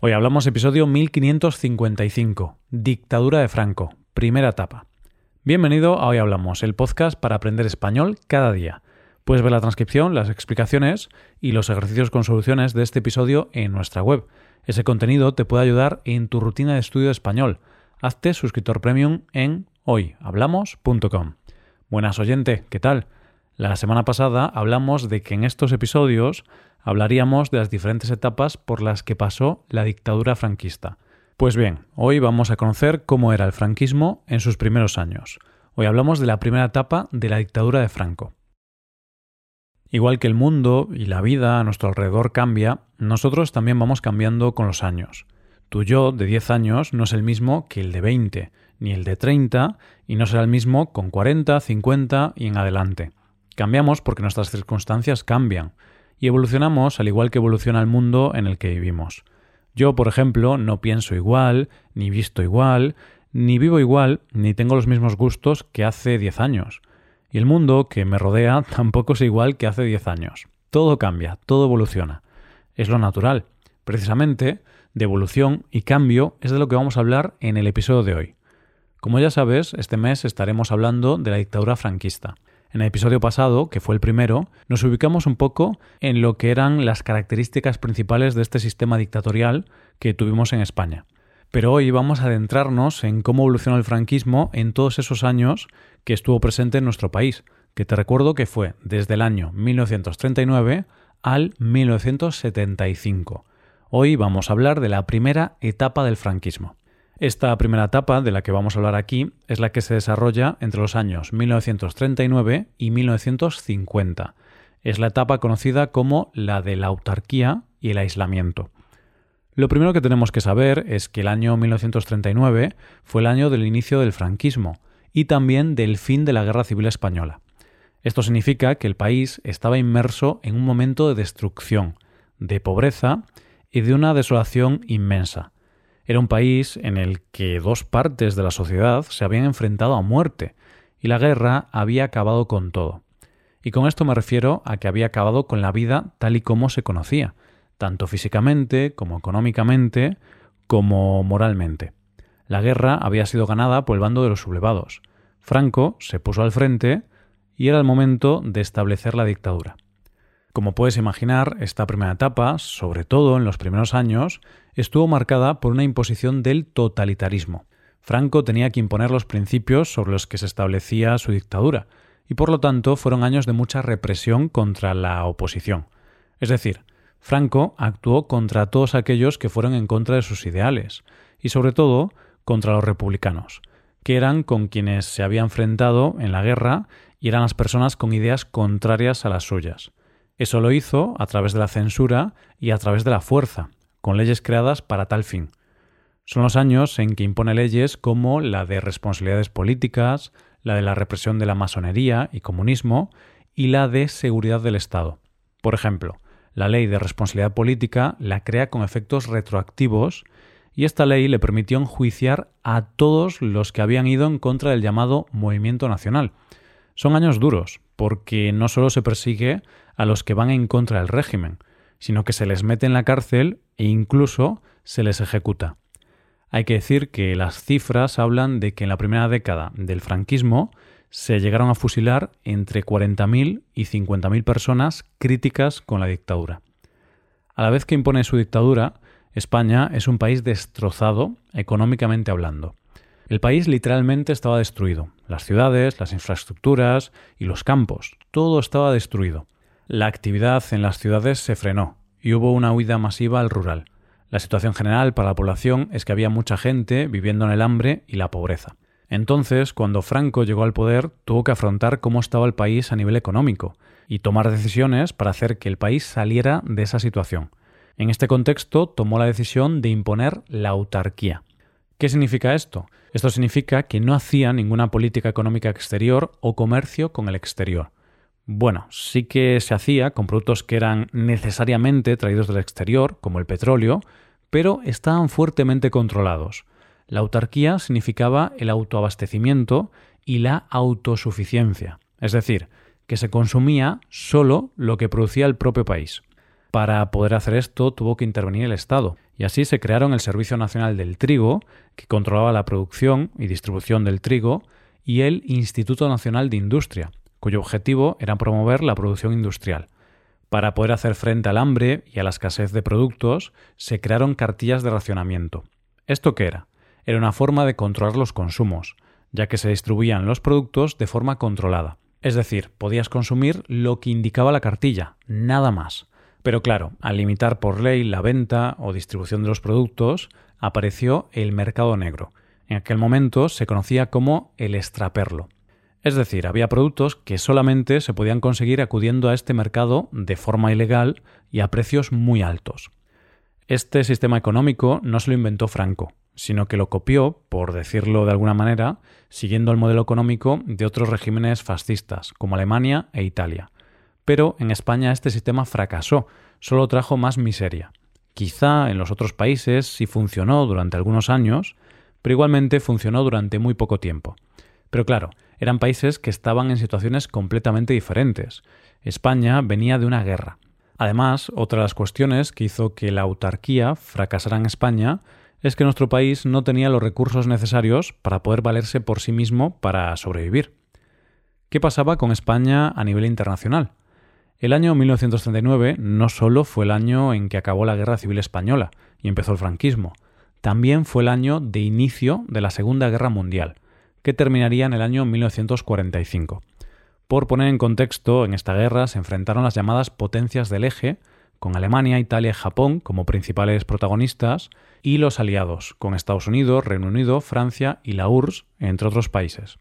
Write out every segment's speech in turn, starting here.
Hoy hablamos episodio 1555, Dictadura de Franco, primera etapa. Bienvenido a Hoy Hablamos, el podcast para aprender español cada día. Puedes ver la transcripción, las explicaciones y los ejercicios con soluciones de este episodio en nuestra web. Ese contenido te puede ayudar en tu rutina de estudio de español. Hazte suscriptor premium en hoyhablamos.com. Buenas oyente, ¿qué tal? La semana pasada hablamos de que en estos episodios hablaríamos de las diferentes etapas por las que pasó la dictadura franquista. Pues bien, hoy vamos a conocer cómo era el franquismo en sus primeros años. Hoy hablamos de la primera etapa de la dictadura de Franco. Igual que el mundo y la vida a nuestro alrededor cambia, nosotros también vamos cambiando con los años. Tu yo de 10 años no es el mismo que el de 20, ni el de 30, y no será el mismo con 40, 50 y en adelante. Cambiamos porque nuestras circunstancias cambian y evolucionamos al igual que evoluciona el mundo en el que vivimos. Yo, por ejemplo, no pienso igual, ni visto igual, ni vivo igual, ni tengo los mismos gustos que hace 10 años. Y el mundo que me rodea tampoco es igual que hace 10 años. Todo cambia, todo evoluciona. Es lo natural. Precisamente, de evolución y cambio es de lo que vamos a hablar en el episodio de hoy. Como ya sabes, este mes estaremos hablando de la dictadura franquista. En el episodio pasado, que fue el primero, nos ubicamos un poco en lo que eran las características principales de este sistema dictatorial que tuvimos en España. Pero hoy vamos a adentrarnos en cómo evolucionó el franquismo en todos esos años que estuvo presente en nuestro país, que te recuerdo que fue desde el año 1939 al 1975. Hoy vamos a hablar de la primera etapa del franquismo. Esta primera etapa de la que vamos a hablar aquí es la que se desarrolla entre los años 1939 y 1950. Es la etapa conocida como la de la autarquía y el aislamiento. Lo primero que tenemos que saber es que el año 1939 fue el año del inicio del franquismo y también del fin de la Guerra Civil Española. Esto significa que el país estaba inmerso en un momento de destrucción, de pobreza y de una desolación inmensa. Era un país en el que dos partes de la sociedad se habían enfrentado a muerte y la guerra había acabado con todo. Y con esto me refiero a que había acabado con la vida tal y como se conocía, tanto físicamente como económicamente como moralmente. La guerra había sido ganada por el bando de los sublevados. Franco se puso al frente y era el momento de establecer la dictadura. Como puedes imaginar, esta primera etapa, sobre todo en los primeros años, estuvo marcada por una imposición del totalitarismo. Franco tenía que imponer los principios sobre los que se establecía su dictadura, y por lo tanto fueron años de mucha represión contra la oposición. Es decir, Franco actuó contra todos aquellos que fueron en contra de sus ideales, y sobre todo contra los republicanos, que eran con quienes se había enfrentado en la guerra y eran las personas con ideas contrarias a las suyas. Eso lo hizo a través de la censura y a través de la fuerza, con leyes creadas para tal fin. Son los años en que impone leyes como la de responsabilidades políticas, la de la represión de la masonería y comunismo y la de seguridad del Estado. Por ejemplo, la ley de responsabilidad política la crea con efectos retroactivos y esta ley le permitió enjuiciar a todos los que habían ido en contra del llamado movimiento nacional. Son años duros, porque no solo se persigue a los que van en contra del régimen, sino que se les mete en la cárcel e incluso se les ejecuta. Hay que decir que las cifras hablan de que en la primera década del franquismo se llegaron a fusilar entre 40.000 y 50.000 personas críticas con la dictadura. A la vez que impone su dictadura, España es un país destrozado económicamente hablando. El país literalmente estaba destruido. Las ciudades, las infraestructuras y los campos, todo estaba destruido. La actividad en las ciudades se frenó y hubo una huida masiva al rural. La situación general para la población es que había mucha gente viviendo en el hambre y la pobreza. Entonces, cuando Franco llegó al poder, tuvo que afrontar cómo estaba el país a nivel económico y tomar decisiones para hacer que el país saliera de esa situación. En este contexto, tomó la decisión de imponer la autarquía. ¿Qué significa esto? Esto significa que no hacía ninguna política económica exterior o comercio con el exterior. Bueno, sí que se hacía con productos que eran necesariamente traídos del exterior, como el petróleo, pero estaban fuertemente controlados. La autarquía significaba el autoabastecimiento y la autosuficiencia, es decir, que se consumía solo lo que producía el propio país. Para poder hacer esto tuvo que intervenir el Estado, y así se crearon el Servicio Nacional del Trigo, que controlaba la producción y distribución del trigo, y el Instituto Nacional de Industria, cuyo objetivo era promover la producción industrial. Para poder hacer frente al hambre y a la escasez de productos, se crearon cartillas de racionamiento. ¿Esto qué era? Era una forma de controlar los consumos, ya que se distribuían los productos de forma controlada. Es decir, podías consumir lo que indicaba la cartilla, nada más. Pero claro, al limitar por ley la venta o distribución de los productos, apareció el mercado negro. En aquel momento se conocía como el extraperlo. Es decir, había productos que solamente se podían conseguir acudiendo a este mercado de forma ilegal y a precios muy altos. Este sistema económico no se lo inventó Franco, sino que lo copió, por decirlo de alguna manera, siguiendo el modelo económico de otros regímenes fascistas, como Alemania e Italia. Pero en España este sistema fracasó, solo trajo más miseria. Quizá en los otros países sí funcionó durante algunos años, pero igualmente funcionó durante muy poco tiempo. Pero claro, eran países que estaban en situaciones completamente diferentes. España venía de una guerra. Además, otra de las cuestiones que hizo que la autarquía fracasara en España es que nuestro país no tenía los recursos necesarios para poder valerse por sí mismo para sobrevivir. ¿Qué pasaba con España a nivel internacional? El año 1939 no solo fue el año en que acabó la Guerra Civil Española y empezó el franquismo, también fue el año de inicio de la Segunda Guerra Mundial que terminaría en el año 1945. Por poner en contexto, en esta guerra se enfrentaron las llamadas potencias del eje, con Alemania, Italia y Japón como principales protagonistas, y los aliados, con Estados Unidos, Reino Unido, Francia y la URSS, entre otros países.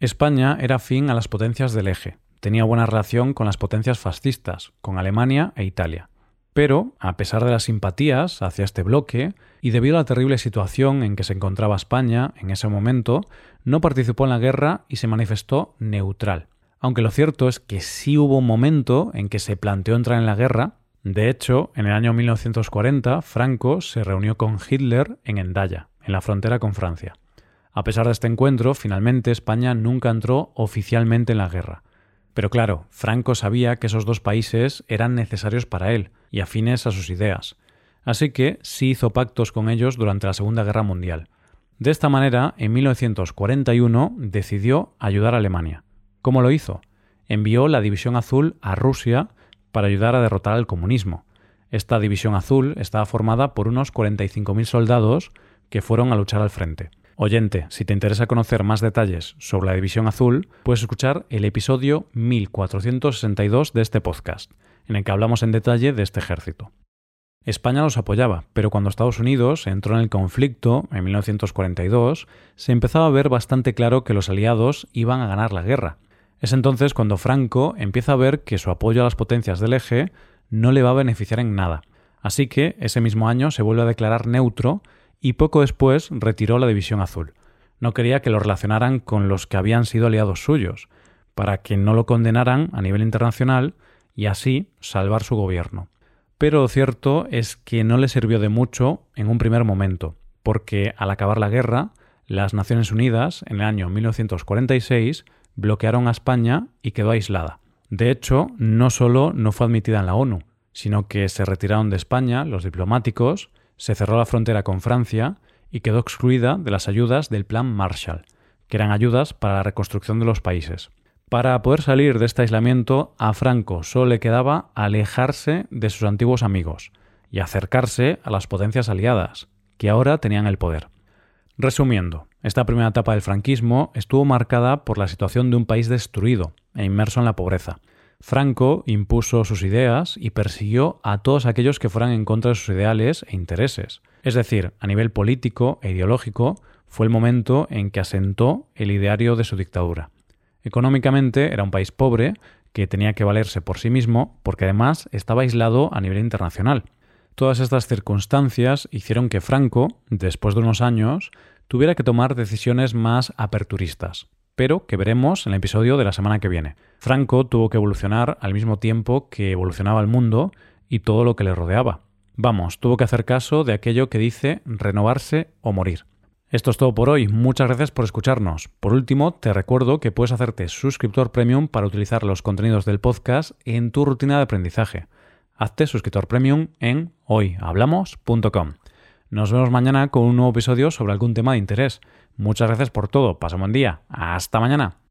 España era afín a las potencias del eje, tenía buena relación con las potencias fascistas, con Alemania e Italia. Pero, a pesar de las simpatías hacia este bloque, y debido a la terrible situación en que se encontraba España en ese momento, no participó en la guerra y se manifestó neutral. Aunque lo cierto es que sí hubo un momento en que se planteó entrar en la guerra. De hecho, en el año 1940, Franco se reunió con Hitler en Endaya, en la frontera con Francia. A pesar de este encuentro, finalmente España nunca entró oficialmente en la guerra. Pero claro, Franco sabía que esos dos países eran necesarios para él y afines a sus ideas. Así que sí hizo pactos con ellos durante la Segunda Guerra Mundial. De esta manera, en 1941 decidió ayudar a Alemania. ¿Cómo lo hizo? Envió la División Azul a Rusia para ayudar a derrotar al comunismo. Esta División Azul estaba formada por unos 45.000 soldados que fueron a luchar al frente. Oyente, si te interesa conocer más detalles sobre la División Azul, puedes escuchar el episodio 1462 de este podcast, en el que hablamos en detalle de este ejército. España los apoyaba, pero cuando Estados Unidos entró en el conflicto en 1942, se empezaba a ver bastante claro que los aliados iban a ganar la guerra. Es entonces cuando Franco empieza a ver que su apoyo a las potencias del eje no le va a beneficiar en nada. Así que ese mismo año se vuelve a declarar neutro y poco después retiró la División Azul. No quería que lo relacionaran con los que habían sido aliados suyos, para que no lo condenaran a nivel internacional y así salvar su gobierno. Pero lo cierto es que no le sirvió de mucho en un primer momento, porque al acabar la guerra, las Naciones Unidas, en el año 1946, bloquearon a España y quedó aislada. De hecho, no solo no fue admitida en la ONU, sino que se retiraron de España los diplomáticos se cerró la frontera con Francia y quedó excluida de las ayudas del Plan Marshall, que eran ayudas para la reconstrucción de los países. Para poder salir de este aislamiento, a Franco solo le quedaba alejarse de sus antiguos amigos y acercarse a las potencias aliadas, que ahora tenían el poder. Resumiendo, esta primera etapa del franquismo estuvo marcada por la situación de un país destruido e inmerso en la pobreza, Franco impuso sus ideas y persiguió a todos aquellos que fueran en contra de sus ideales e intereses. Es decir, a nivel político e ideológico, fue el momento en que asentó el ideario de su dictadura. Económicamente era un país pobre que tenía que valerse por sí mismo porque además estaba aislado a nivel internacional. Todas estas circunstancias hicieron que Franco, después de unos años, tuviera que tomar decisiones más aperturistas pero que veremos en el episodio de la semana que viene. Franco tuvo que evolucionar al mismo tiempo que evolucionaba el mundo y todo lo que le rodeaba. Vamos, tuvo que hacer caso de aquello que dice renovarse o morir. Esto es todo por hoy, muchas gracias por escucharnos. Por último, te recuerdo que puedes hacerte suscriptor premium para utilizar los contenidos del podcast en tu rutina de aprendizaje. Hazte suscriptor premium en hoyhablamos.com. Nos vemos mañana con un nuevo episodio sobre algún tema de interés. Muchas gracias por todo. Pasa un buen día. Hasta mañana.